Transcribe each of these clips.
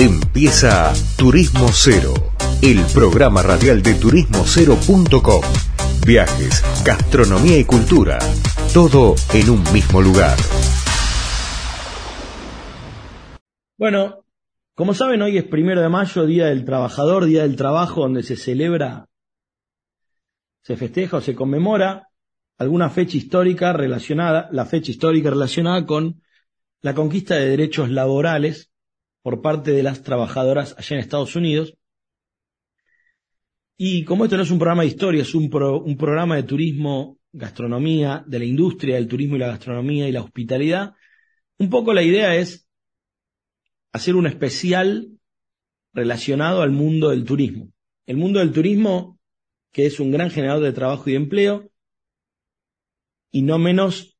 Empieza Turismo Cero, el programa radial de turismocero.com. Viajes, gastronomía y cultura, todo en un mismo lugar. Bueno, como saben, hoy es primero de mayo, Día del Trabajador, Día del Trabajo, donde se celebra, se festeja o se conmemora alguna fecha histórica relacionada, la fecha histórica relacionada con la conquista de derechos laborales por parte de las trabajadoras allá en Estados Unidos. Y como esto no es un programa de historia, es un, un programa de turismo, gastronomía, de la industria del turismo y la gastronomía y la hospitalidad, un poco la idea es hacer un especial relacionado al mundo del turismo. El mundo del turismo, que es un gran generador de trabajo y de empleo, y no menos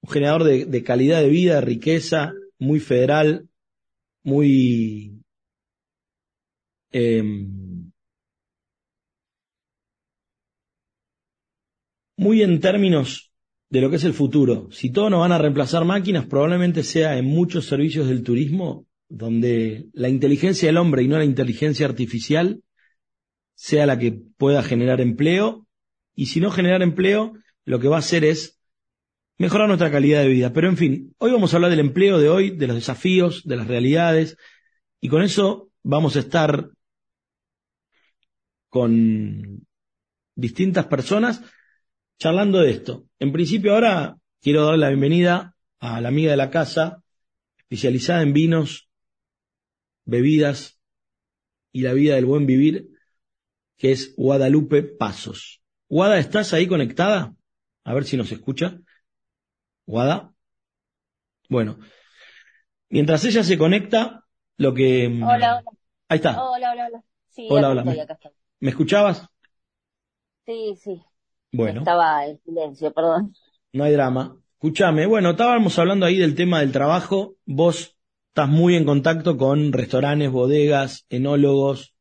un generador de, calidad de vida, de riqueza, muy federal, muy em, muy en términos de lo que es el futuro. Si todos nos van a reemplazar máquinas, probablemente sea en muchos servicios del turismo donde la inteligencia del hombre y no la inteligencia artificial sea la que pueda generar empleo. Y si no generar empleo, lo que va a hacer es mejorar nuestra calidad de vida. Pero en fin, hoy vamos a hablar del empleo de hoy, de los desafíos, de las realidades, y con eso vamos a estar con distintas personas charlando de esto. En principio ahora quiero darle la bienvenida a la amiga de la casa, especializada en vinos, bebidas y la vida del buen vivir, que es Guadalupe Pasos. Guada, ¿estás ahí conectada? A ver si nos escucha. Guada. Bueno, mientras ella se conecta, lo que... Mm, hola, hola. Ahí está. Hola, hola, hola. Sí, hola, hola. ¿Me escuchabas? Sí, sí. Bueno. Estaba en silencio, perdón. No hay drama. Escúchame, bueno, estábamos hablando ahí del tema del trabajo. Vos estás muy en contacto con restaurantes, bodegas, enólogos,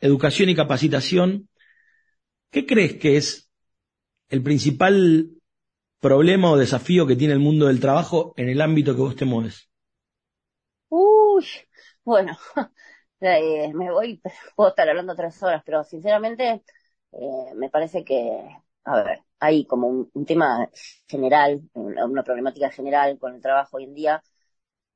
educación y capacitación. ¿Qué crees que es el principal problema o desafío que tiene el mundo del trabajo en el ámbito que vos te mueves? Uy, bueno, eh, me voy, puedo estar hablando tres horas, pero sinceramente eh, me parece que, a ver, hay como un, tema general, una, problemática general con el trabajo hoy en día,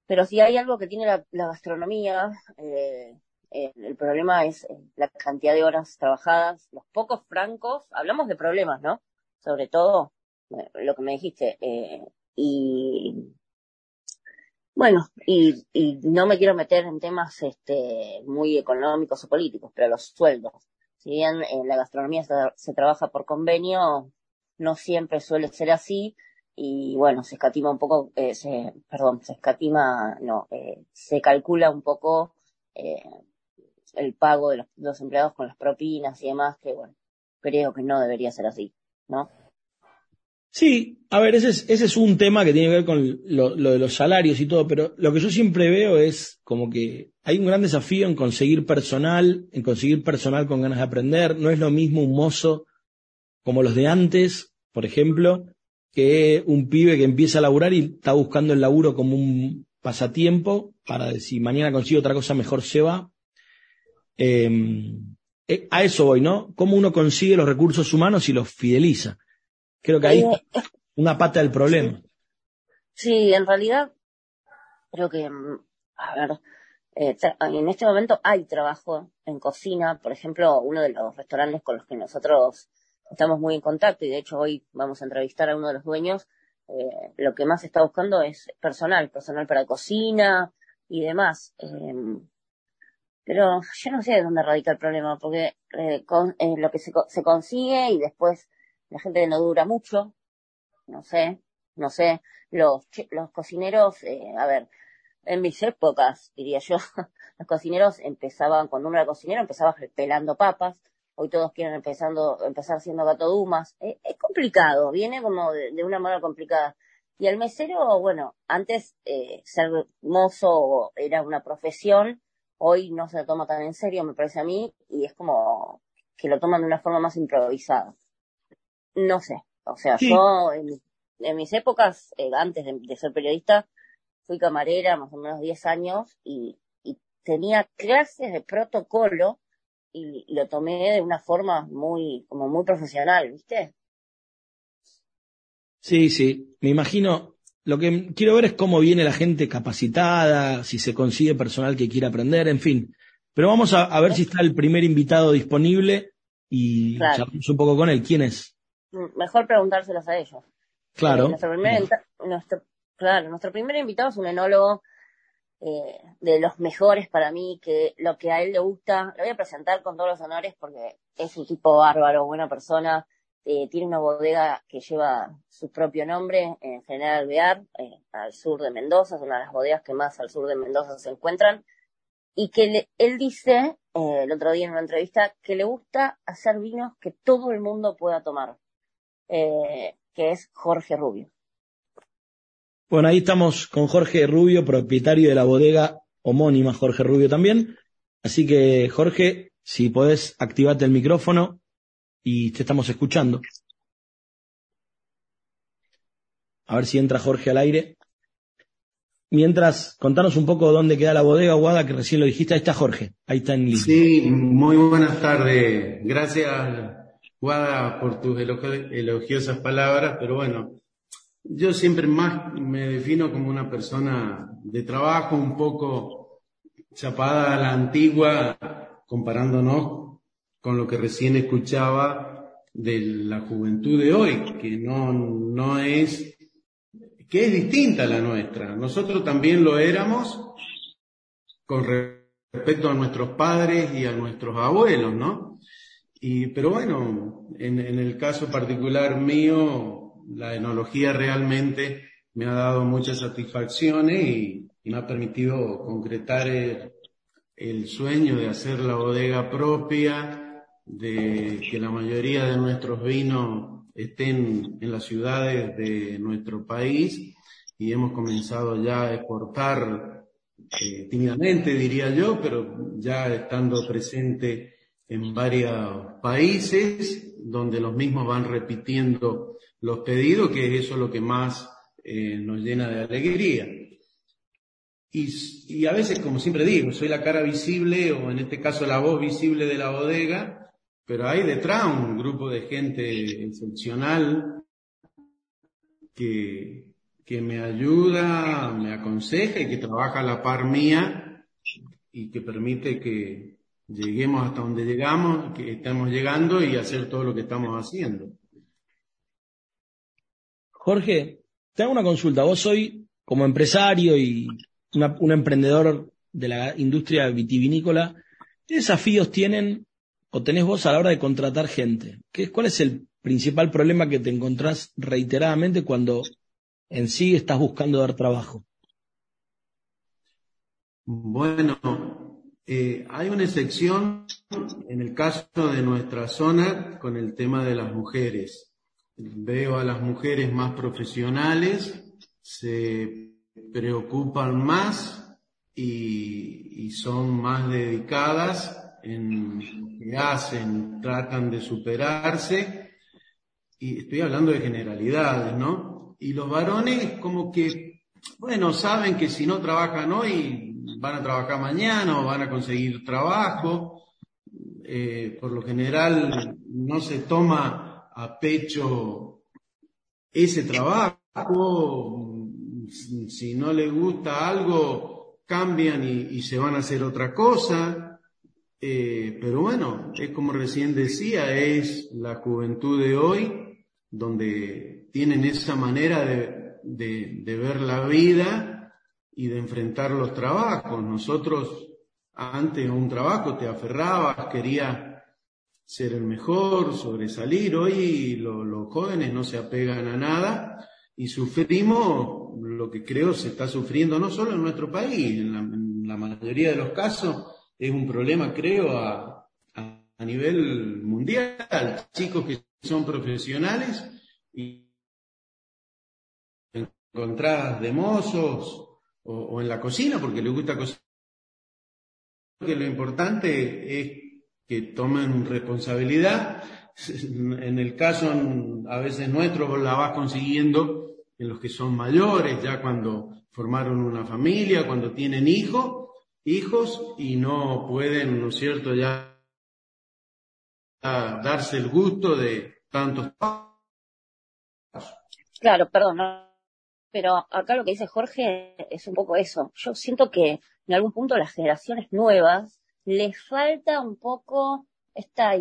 pero si hay algo que tiene la, gastronomía, eh, el problema es la cantidad de horas trabajadas, los pocos francos, hablamos de problemas, ¿no? Sobre todo lo que me dijiste. Eh, y bueno, y, y no me quiero meter en temas este, muy económicos o políticos, pero los sueldos. Si bien en la gastronomía se, trabaja por convenio, no siempre suele ser así. Y bueno, se escatima un poco, eh, se, perdón, se escatima, no, eh, se calcula un poco eh, el pago de los, los empleados con las propinas y demás, que bueno, creo que no debería ser así, ¿no? Sí, a ver, ese es, ese es un tema que tiene que ver con lo, de los salarios y todo, pero lo que yo siempre veo es como que hay un gran desafío en conseguir personal, en conseguir personal con ganas de aprender. No es lo mismo un mozo como los de antes, por ejemplo, que un pibe que empieza a laburar y está buscando el laburo como un pasatiempo para si mañana consigue otra cosa mejor se va. Em, eh, a eso voy, ¿no? Cómo uno consigue los recursos humanos y los fideliza. Creo que ahí eh, una pata del problema. Sí, en realidad creo que, mm, a ver, eh, en este momento hay trabajo en cocina, por ejemplo, uno de los restaurantes con los que nosotros estamos muy en contacto y de hecho hoy vamos a entrevistar a uno de los dueños, eh, lo que más está buscando es personal, personal para cocina y demás. Em, pero yo no sé de dónde radica el problema, porque con, lo que se, se consigue y después la gente no dura mucho, no sé, no sé, los, los cocineros, eh, a ver, en mis épocas, diría yo, los cocineros empezaban, cuando uno era cocinero, empezaba pelando papas, hoy todos quieren empezando, empezar siendo gato dumas, eh, es complicado, viene como de, una manera complicada. Y el mesero, bueno, antes eh, ser mozo era una profesión, hoy no se toma tan en serio, me parece a mí, y es como que lo toman de una forma más improvisada. No sé. O sea, yo en, mis épocas, eh, antes de, ser periodista, fui camarera más o menos 10 años y, tenía clases de protocolo y lo tomé de una forma muy, como muy profesional, ¿viste? Sí, sí, me imagino, lo que quiero ver es cómo viene la gente capacitada, si se consigue personal que quiera aprender, en fin. Pero vamos a, ver si está el primer invitado disponible y claro. un poco con él. ¿Quién es? Mejor preguntárselos a ellos. Claro. Eh, nuestro, primer, nuestro, claro, nuestro primer invitado es un enólogo eh, de los mejores para mí, que lo que a él le gusta, lo voy a presentar con todos los honores porque es un tipo bárbaro, buena persona, eh, tiene una bodega que lleva su propio nombre en General Alvear, eh, al sur de Mendoza, es una de las bodegas que más al sur de Mendoza se encuentran, y que él dice, el otro día en una entrevista, que le gusta hacer vinos que todo el mundo pueda tomar, que es Jorge Rubio. Bueno, ahí estamos con Jorge Rubio, propietario de la bodega homónima Jorge Rubio también. Así que, Jorge, si podés, activarte el micrófono y te estamos escuchando. A ver si entra Jorge al aire. Mientras, contanos un poco dónde queda la bodega, Guada, que recién lo dijiste. Ahí está Jorge, ahí está en línea. Sí, muy buenas tardes. Gracias, Guada, por tus elogiosas palabras, pero bueno, yo siempre más me defino como una persona de trabajo, un poco chapada a la antigua, comparándonos con lo que recién escuchaba de la juventud de hoy, que no, no es, que es distinta a la nuestra. Nosotros también lo éramos con respecto a nuestros padres y a nuestros abuelos, ¿no? Y, pero bueno, en, el caso particular mío, la enología realmente me ha dado muchas satisfacciones y, me ha permitido concretar el, sueño de hacer la bodega propia, de que la mayoría de nuestros vinos estén en las ciudades de nuestro país. Y hemos comenzado ya a exportar eh, tímidamente, diría yo, pero ya estando presente en varios países donde los mismos van repitiendo los pedidos, que es eso lo que más eh, nos llena de alegría. Y, y, a veces, como siempre digo, soy la cara visible o en este caso la voz visible de la bodega, pero hay detrás un grupo de gente excepcional que, que me ayuda, me aconseja y que trabaja a la par mía y que permite que lleguemos hasta donde llegamos, que estamos llegando y hacer todo lo que estamos haciendo. Jorge, te hago una consulta. Vos soy como empresario y un emprendedor de la industria vitivinícola. ¿Qué desafíos tienen o tenés vos a la hora de contratar gente? ¿Qué, ¿Cuál es el principal problema que te encontrás reiteradamente cuando en sí estás buscando dar trabajo? Bueno, eh, hay una excepción en el caso de nuestra zona con el tema de las mujeres. Veo a las mujeres más profesionales, se preocupan más y, son más dedicadas en lo que hacen, tratan de superarse. Y estoy hablando de generalidades, ¿no? Y los varones como que, bueno, saben que si no trabajan hoy, van a trabajar mañana o van a conseguir trabajo. Eh, por lo general no se toma a pecho ese trabajo, si no le gusta algo, cambian y, se van a hacer otra cosa. Eh, pero bueno, es como recién decía, es la juventud de hoy donde tienen esa manera de, de ver la vida y de enfrentar los trabajos. Nosotros antes un trabajo te aferrabas, querías ser el mejor, sobresalir. Hoy los jóvenes no se apegan a nada y sufrimos lo que creo se está sufriendo no solo en nuestro país, en la, mayoría de los casos es un problema, creo, a, a, nivel mundial. Chicos que son profesionales y encontradas de mozos o, en la cocina porque les gusta cocinar. Que lo importante es que tomen responsabilidad. En el caso, a veces nuestro, la vas consiguiendo en los que son mayores, ya cuando formaron una familia, cuando tienen hijos, hijos y no pueden, ¿no es cierto?, ya darse el gusto de tantos Claro, perdón, pero acá lo que dice Jorge es un poco eso. Yo siento que en algún punto las generaciones nuevas les falta un poco esta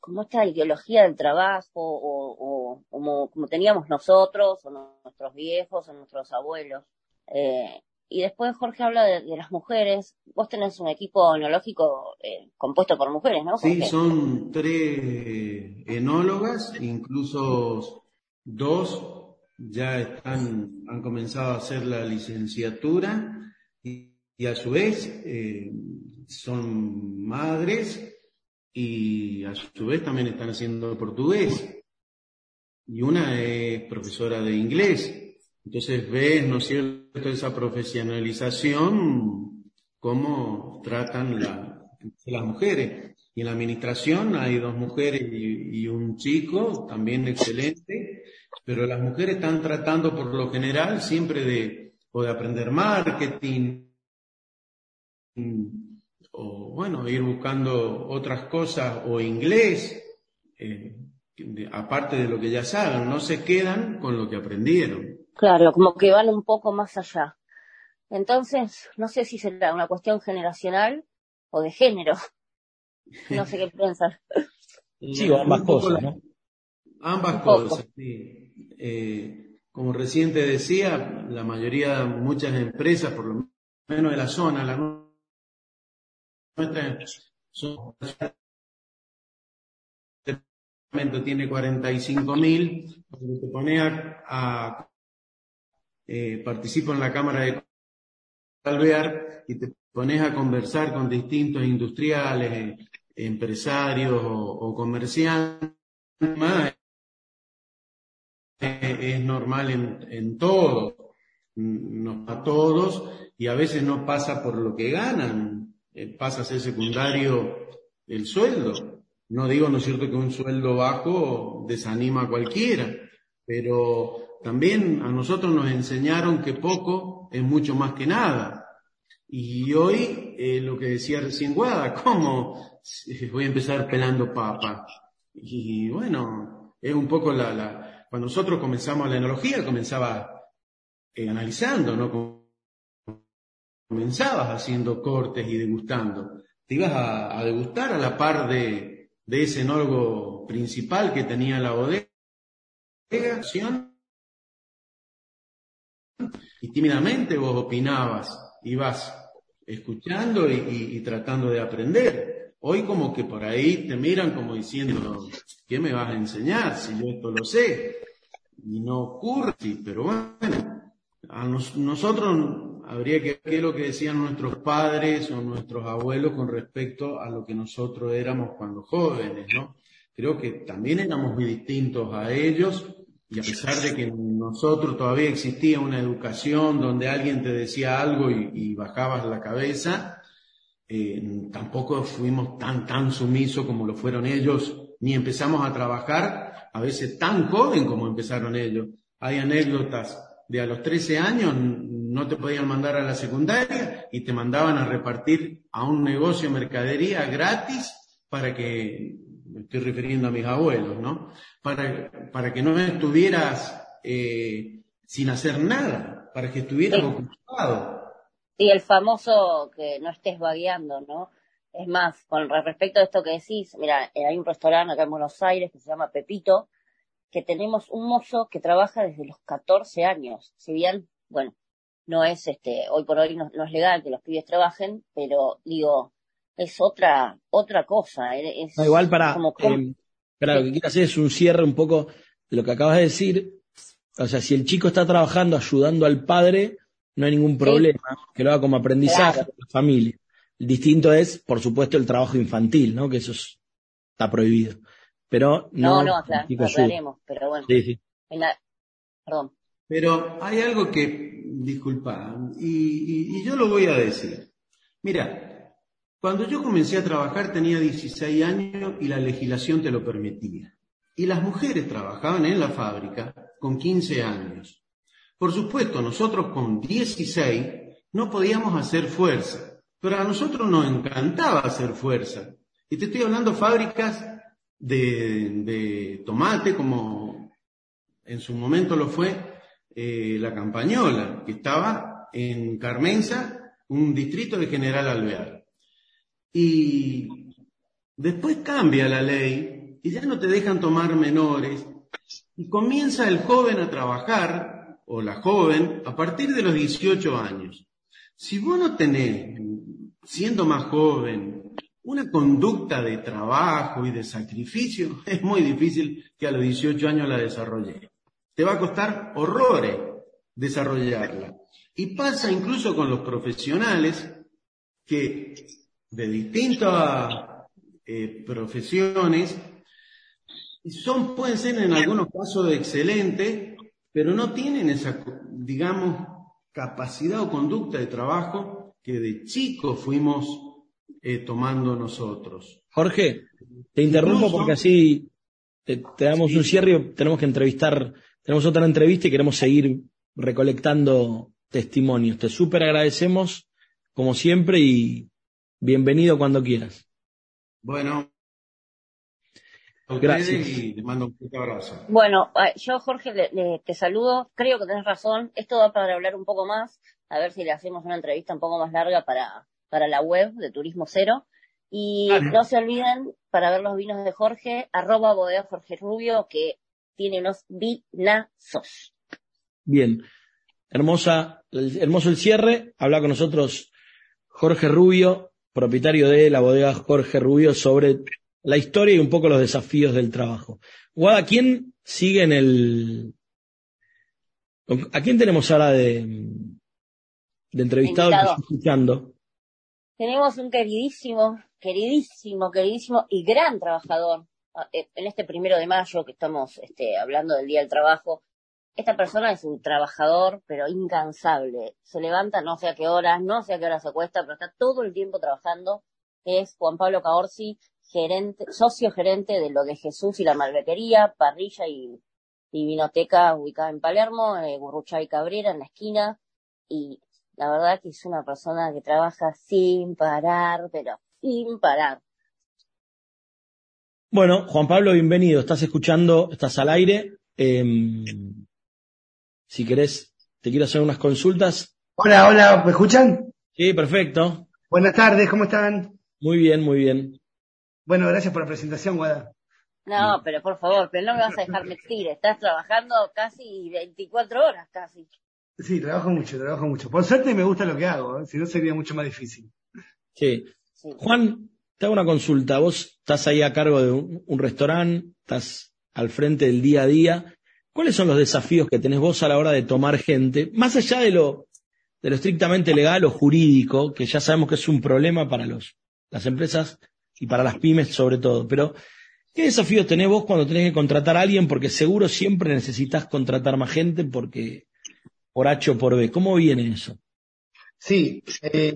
como esta ideología del trabajo o, como, como, teníamos nosotros o nuestros viejos o nuestros abuelos. Eh, y después Jorge habla de, las mujeres. Vos tenés un equipo enológico eh, compuesto por mujeres, ¿no? Sí, son tres enólogas, incluso dos ya están, han comenzado a hacer la licenciatura y, a su vez eh, son madres y a su vez también están haciendo portugués. Y una es profesora de inglés. Entonces ves, ¿no es cierto?, esa profesionalización, cómo tratan las mujeres. Y en la administración hay dos mujeres y, un chico, también excelente, pero las mujeres están tratando por lo general siempre de, o de aprender marketing, o bueno, ir buscando otras cosas, o inglés, eh, aparte de lo que ya saben, no se quedan con lo que aprendieron. Claro, como que van un poco más allá. Entonces, no sé si será una cuestión generacional o de género. No sé qué piensas. Sí, ambas cosas, ¿no? Ambas cosas, sí. Eh, como recién te decía, la mayoría, muchas empresas, por lo menos de la zona, la nuestra son, tiene 45 mil, te pone a eh, participo en la Cámara de Alvear y te pones a conversar con distintos industriales, eh, empresarios o, comerciantes, es normal en, en a todos, y a veces no pasa por lo que ganan, pasa a ser secundario el sueldo. No digo, ¿no es cierto?, que un sueldo bajo desanima a cualquiera, pero también a nosotros nos enseñaron que poco es mucho más que nada. Y hoy, eh, lo que decía recién Guada, ¿cómo voy a empezar pelando papa? Y bueno, es un poco la cuando nosotros comenzamos la enología, comenzaba eh, analizando, ¿no? Comenzabas haciendo cortes y degustando. Te ibas a, degustar a la par de, ese enólogo principal que tenía la bodega y tímidamente vos opinabas, ibas escuchando y, tratando de aprender. Hoy como que por ahí te miran como diciendo, ¿qué me vas a enseñar si yo esto lo sé? Y no ocurre, pero bueno, a nosotros habría que ver lo que decían nuestros padres o nuestros abuelos con respecto a lo que nosotros éramos cuando jóvenes, ¿no? Creo que también éramos muy distintos a ellos y a pesar de que nosotros todavía existía una educación donde alguien te decía algo y, bajabas la cabeza, eh, tampoco fuimos tan, tan sumisos como lo fueron ellos, ni empezamos a trabajar a veces tan joven como empezaron ellos. Hay anécdotas de a los 13 años no te podían mandar a la secundaria y te mandaban a repartir a un negocio mercadería gratis para que me estoy refiriendo a mis abuelos, ¿no? Para, para que no estuvieras eh, sin hacer nada, para que estuvieras ocupado. Y el famoso que no estés vagueando, ¿no? Es más, con respecto a esto que decís, mira, eh, hay un restaurante acá en Buenos Aires que se llama Pepito, que tenemos un mozo que trabaja desde los 14 años. Si bien, bueno, no es este, hoy por hoy no es legal que los pibes trabajen, pero digo, es otra, otra cosa. Eh, igual para, eh, para lo que quiero hacer es un cierre un poco de lo que acabas de decir. O sea, si el chico está trabajando ayudando al padre, no hay ningún problema, que lo haga como aprendizaje la familia. Distinto es, por supuesto, el trabajo infantil, ¿no? Que eso está prohibido. Pero no. No, no, claro, hablaremos, pero bueno. Sí, sí. Perdón. Pero hay algo que, disculpa, y, y yo lo voy a decir. Mira, cuando yo comencé a trabajar tenía 16 años y la legislación te lo permitía. Y las mujeres trabajaban en la fábrica con 15 años. Por supuesto, nosotros con 16 no podíamos hacer fuerza. Pero a nosotros nos encantaba hacer fuerza. Y te estoy hablando fábricas de, tomate, como en su momento lo fue eh, la Campañola, que estaba en Carmenza, un distrito de General Alvear. Y después cambia la ley y ya no te dejan tomar menores y comienza el joven a trabajar, o la joven, a partir de los 18 años. Si vos no tenés, siendo más joven, una conducta de trabajo y de sacrificio, es muy difícil que a los 18 años la desarrolles. Te va a costar horrores desarrollarla. Y pasa incluso con los profesionales que de distintas eh, profesiones son, pueden ser en algunos casos excelentes, pero no tienen esa, digamos, capacidad o conducta de trabajo que de chicos fuimos eh, tomando nosotros. Jorge, te interrumpo porque así te, damos un cierre y tenemos que entrevistar, tenemos otra entrevista y queremos seguir recolectando testimonios. Te súper agradecemos, como siempre, y bienvenido cuando quieras. Bueno, Gracias. Y te mando un fuerte abrazo. Bueno, yo Jorge te saludo. Creo que tenés razón. Esto va para hablar un poco más. A ver si le hacemos una entrevista un poco más larga para, para la web de Turismo Cero. Y no se olviden, para ver los vinos de Jorge, arroba bodega Jorge Rubio, que tiene unos vinazos. Bien. Hermosa, hermoso el cierre. Habla con nosotros Jorge Rubio, propietario de la bodega Jorge Rubio, sobre la historia y un poco los desafíos del trabajo. Guada, ¿quién sigue en el... ¿A quién tenemos ahora de, de entrevistado que escuchando? Tenemos un queridísimo, queridísimo, queridísimo y gran trabajador ah, eh, en este primero de mayo que estamos este, hablando del Día del Trabajo. Esta persona es un trabajador, pero incansable. Se levanta no sé a qué horas, no sé a qué hora se acuesta, pero está todo el tiempo trabajando. Es Juan Pablo Caorsi, gerente, socio gerente de lo de Jesús y la Malbequería, parrilla y, vinoteca ubicada en Palermo, eh, y Cabrera, en la esquina. Y la verdad que es una persona que trabaja sin parar, pero sin parar. Bueno, Juan Pablo, bienvenido. Estás escuchando, estás al aire. Em, si querés, te quiero hacer unas consultas. Hola, hola, ¿me escuchan? Sí, perfecto. Buenas tardes, ¿cómo están? Muy bien, muy bien. Bueno, gracias por la presentación, Guada. No, pero por favor, pero no me vas a dejar mentir. Estás trabajando casi 24 horas, casi. Sí, trabajo mucho, trabajo mucho. Por suerte me gusta lo que hago, ¿eh? si no sería mucho más difícil. Sí. Juan, te hago una consulta. Vos estás ahí a cargo de un, restaurante, estás al frente del día a día. ¿Cuáles son los desafíos que tenés vos a la hora de tomar gente? Más allá de lo, de lo estrictamente legal o jurídico, que ya sabemos que es un problema para los, las empresas y para las pymes sobre todo. Pero, ¿qué desafíos tenés vos cuando tenés que contratar a alguien? Porque seguro siempre necesitas contratar más gente porque por H o por B. ¿Cómo viene eso? Sí, eh,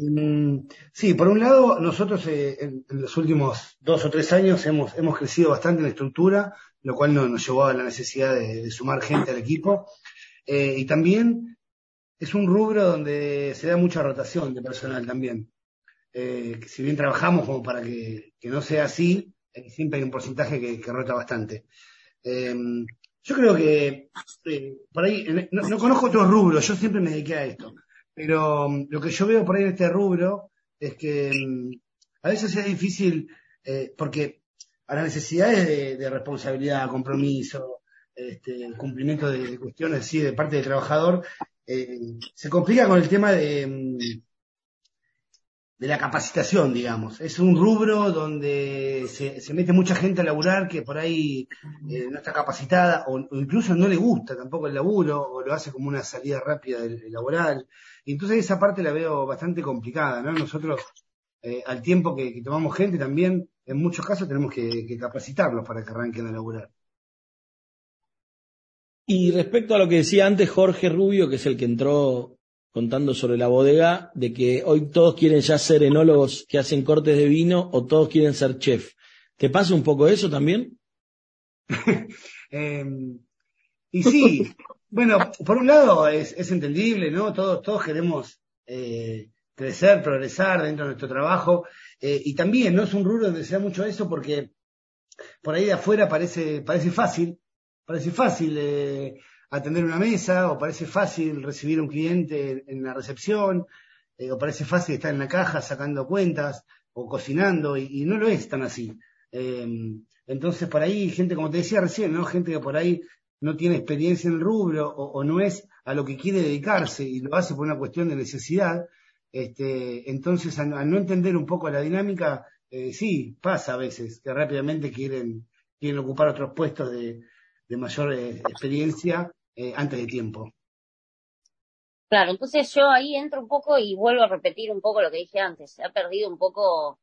sí, por un lado, nosotros eh, en, los últimos dos o tres años hemos, hemos crecido bastante en la estructura, lo cual nos, llevó a la necesidad de, sumar gente al equipo. Eh, y también es un rubro donde se da mucha rotación de personal también si bien trabajamos como para que, no sea así, siempre hay un porcentaje que, rota bastante. Yo creo que eh, por ahí, no, conozco otros rubros, yo siempre me dediqué a esto, pero um, lo que yo veo por ahí en este rubro es que um, a veces es difícil, eh, porque a las necesidades de, responsabilidad, compromiso, este, cumplimiento de, cuestiones así de parte del trabajador, eh, se complica con el tema de, um, de la capacitación, digamos. Es un rubro donde se, mete mucha gente a laburar que por ahí eh, no está capacitada o, incluso no le gusta tampoco el laburo o lo hace como una salida rápida del, laboral. Y entonces esa parte la veo bastante complicada, ¿no? Nosotros, eh, al tiempo que, tomamos gente también, en muchos casos tenemos que, que capacitarlos para que arranquen a laburar. Y respecto a lo que decía antes Jorge Rubio, que es el que entró contando sobre la bodega, de que hoy todos quieren ya ser enólogos que hacen cortes de vino o todos quieren ser chef. ¿Te pasa un poco eso también? Em, y sí, bueno, por un lado es, entendible, ¿no? Todos, todos queremos eh, crecer, progresar dentro de nuestro trabajo. Eh, y también no es un rubro donde se mucho eso porque por ahí de afuera parece, parece fácil, parece fácil eh, atender una mesa o parece fácil recibir un cliente en la recepción eh, o parece fácil estar en la caja sacando cuentas o cocinando y, no lo es tan así. entonces por ahí gente, como te decía recién, ¿no? gente que por ahí no tiene experiencia en el rubro o, no es a lo que quiere dedicarse y lo hace por una cuestión de necesidad, este, entonces al, no entender un poco la dinámica, eh, sí, pasa a veces que rápidamente quieren, quieren ocupar otros puestos de, mayor eh, experiencia eh, antes de tiempo. Claro, entonces yo ahí entro un poco y vuelvo a repetir un poco lo que dije antes. Se ha perdido un poco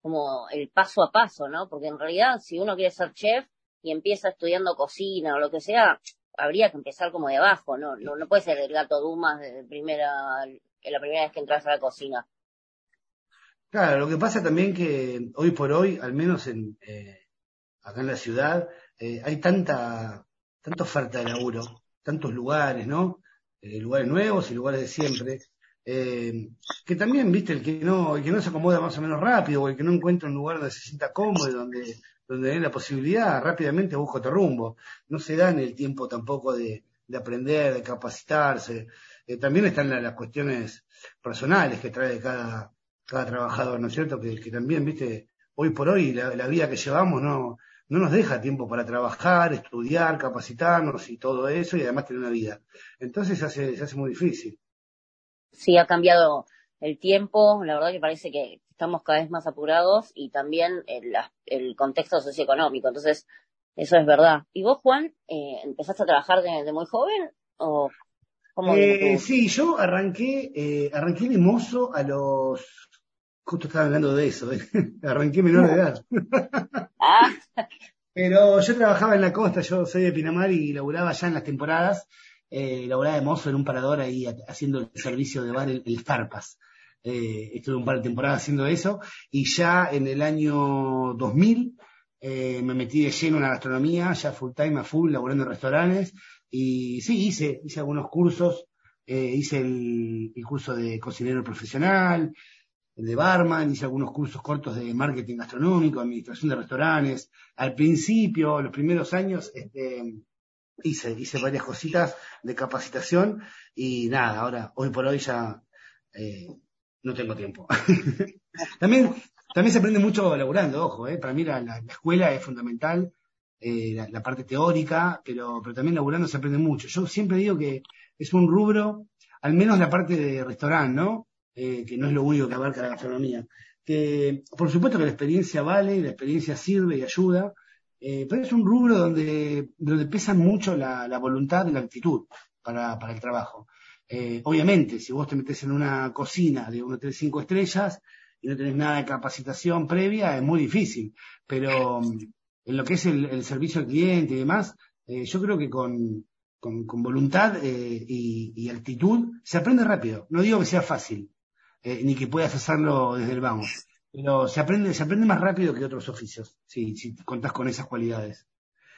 como el paso a paso, ¿no? Porque en realidad si uno quiere ser chef, y empieza estudiando cocina o lo que sea, habría que empezar como de abajo, ¿no? No, no puede ser el gato Dumas de primera, la primera vez que entras a la cocina. Claro, lo que pasa también que hoy por hoy, al menos en, eh, acá en la ciudad, eh, hay tanta, tanta oferta de laburo, tantos lugares, ¿no? Eh, lugares nuevos y lugares de siempre, que también, viste, el que no, el que no se acomoda más o menos rápido, o el que no encuentra un lugar donde se sienta cómodo, donde donde hay la posibilidad, rápidamente busco otro rumbo. No se dan el tiempo tampoco de, aprender, de capacitarse. Eh, también están las, cuestiones personales que trae cada, cada trabajador, ¿no es cierto? Que, también, viste, hoy por hoy la, vida que llevamos no, no nos deja tiempo para trabajar, estudiar, capacitarnos y todo eso, y además tener una vida. Entonces se hace, se hace muy difícil. Sí, ha cambiado el tiempo, la verdad que parece que estamos cada vez más apurados y también el, el contexto socioeconómico. Entonces, eso es verdad. ¿Y vos, Juan, eh, empezaste a trabajar de, muy joven o cómo? Eh, sí, yo arranqué, eh, arranqué de mozo a los, justo estaba hablando de eso, ¿eh? arranqué menor de edad. ah. Pero yo trabajaba en la costa, yo soy de Pinamar y laburaba ya en las temporadas, eh, laburaba de mozo en un parador ahí haciendo el servicio de bar, el, el Farpas eh, estuve un par de temporadas haciendo eso, y ya en el año 2000 eh, me metí de lleno en la gastronomía, ya full time a full, laburando en restaurantes, y sí, hice, hice algunos cursos, eh, hice el, curso de cocinero profesional, el de barman, hice algunos cursos cortos de marketing gastronómico, administración de restaurantes. Al principio, los primeros años, este, hice, hice varias cositas de capacitación y nada, ahora, hoy por hoy ya eh, no tengo tiempo. también, también se aprende mucho laburando, ojo, eh. para mí la, escuela es fundamental, eh, la, parte teórica, pero, pero también laburando se aprende mucho. Yo siempre digo que es un rubro, al menos la parte de restaurante, ¿no? Eh, que no es lo único que abarca la gastronomía. Que, por supuesto que la experiencia vale, la experiencia sirve y ayuda, pero es un rubro donde, donde pesa mucho la, la voluntad y la actitud para, para el trabajo. Eh, obviamente, si vos te metes en una cocina de un hotel cinco estrellas y no tenés nada de capacitación previa, es muy difícil. Pero en lo que es el, servicio al cliente y demás, eh, yo creo que con, con, voluntad eh, y, actitud se aprende rápido. No digo que sea fácil, ni que puedas hacerlo desde el vamos. Pero se aprende, se aprende más rápido que otros oficios, si, si contás con esas cualidades.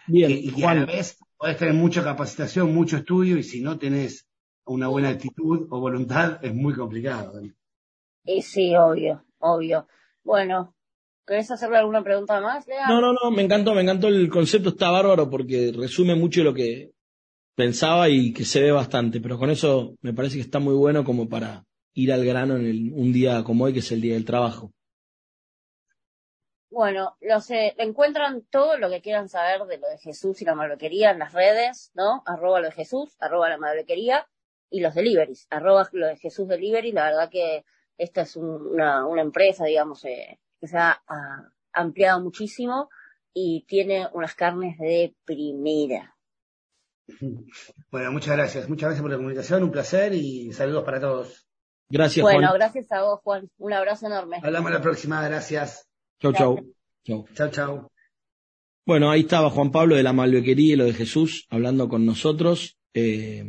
Bien, y, a la vez podés tener mucha capacitación, mucho estudio, y si no tenés una buena actitud o voluntad es muy complicado. Y sí, obvio, obvio. Bueno, ¿querés hacerle alguna pregunta más, Lea? No, no, no, me encantó, me encantó el concepto, está bárbaro porque resume mucho lo que pensaba y que se ve bastante, pero con eso me parece que está muy bueno como para ir al grano en un día como hoy, que es el Día del Trabajo. Bueno, los, encuentran todo lo que quieran saber de lo de Jesús y la malvequería en las redes, ¿no? Arroba lo de Jesús, arroba la malvequería y los deliveries, arroba lo de Jesús Delivery, la verdad que esta es una, una, empresa, digamos, eh, que se ha, ampliado muchísimo y tiene unas carnes de primera. Bueno, muchas gracias. Muchas gracias por la comunicación, un placer y saludos para todos. Gracias, Bueno, gracias a vos, Juan. Un abrazo enorme. Hablamos la próxima, gracias. Chau, chau. Chau, chau. Bueno, ahí estaba Juan Pablo de la Malvequería y lo de Jesús hablando con nosotros. Eh,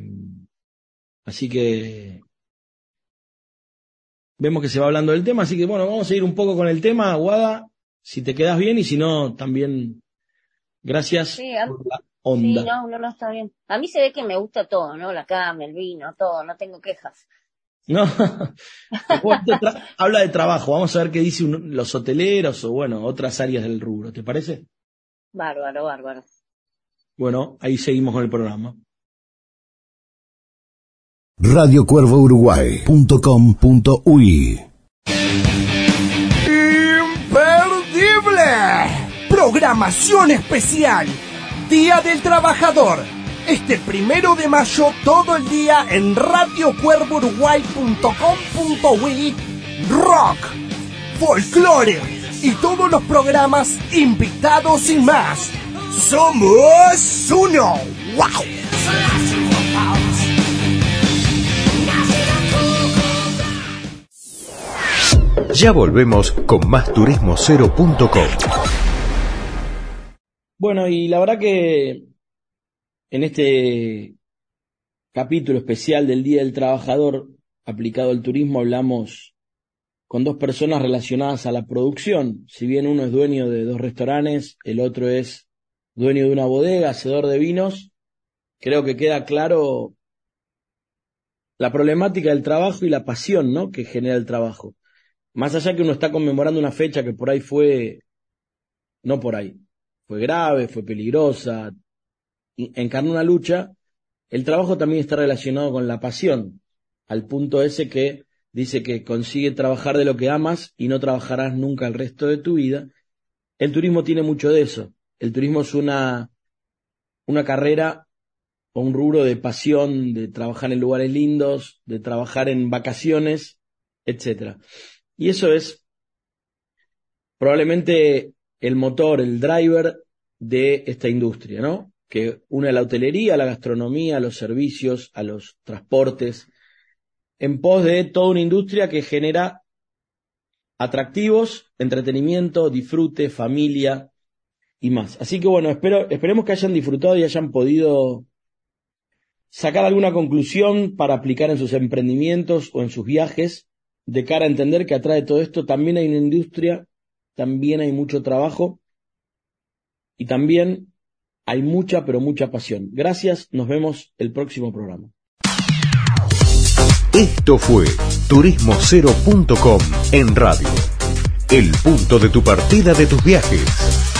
Así que vemos que se va hablando del tema, así que bueno, vamos a ir un poco con el tema, Guada, si te quedas bien y si no, también gracias por la onda. Sí, no, no, no está bien. A mí se ve que me gusta todo, ¿no? La cama, el vino, todo, no tengo quejas. No, habla de trabajo. Vamos a ver qué dicen los hoteleros o, bueno, otras áreas del rubro. ¿Te parece? Bárbaro, bárbaro. Bueno, ahí seguimos con el programa. radiocuervouruguay.com.uy Imperdible. Programación especial. Día del Trabajador. Este primero de mayo todo el día en radiocuervouruguay.com.uy Rock, folclore y todos los programas invitados y más. Somos uno. ¡Wow! Ya volvemos con más turismocero.com. Bueno, y la verdad que en este capítulo especial del Día del Trabajador aplicado al turismo hablamos con dos personas relacionadas a la producción. Si bien uno es dueño de dos restaurantes, el otro es dueño de una bodega, hacedor de vinos, creo que queda claro la problemática del trabajo y la pasión, ¿no? que genera el trabajo. Más allá que uno está conmemorando una fecha que por ahí fue, no por ahí, fue grave, fue peligrosa, encarnó una lucha, el trabajo también está relacionado con la pasión, al punto ese que dice que consigue trabajar de lo que amas y no trabajarás nunca el resto de tu vida. El turismo tiene mucho de eso. El turismo es una, una carrera o un rubro de pasión, de trabajar en lugares lindos, de trabajar en vacaciones, etcétera. Y eso es probablemente el motor, el driver de esta industria, ¿no? Que une a la hotelería, a la gastronomía, a los servicios, a los transportes, en pos de toda una industria que genera atractivos, entretenimiento, disfrute, familia y más. Así que bueno, espero, esperemos que hayan disfrutado y hayan podido sacar alguna conclusión para aplicar en sus emprendimientos o en sus viajes de cara a entender que atrás de todo esto también hay una industria, también hay mucho trabajo y también hay mucha, pero mucha pasión. Gracias, nos vemos el próximo programa. Esto fue turismocero.com en radio. El punto de tu partida de tus viajes.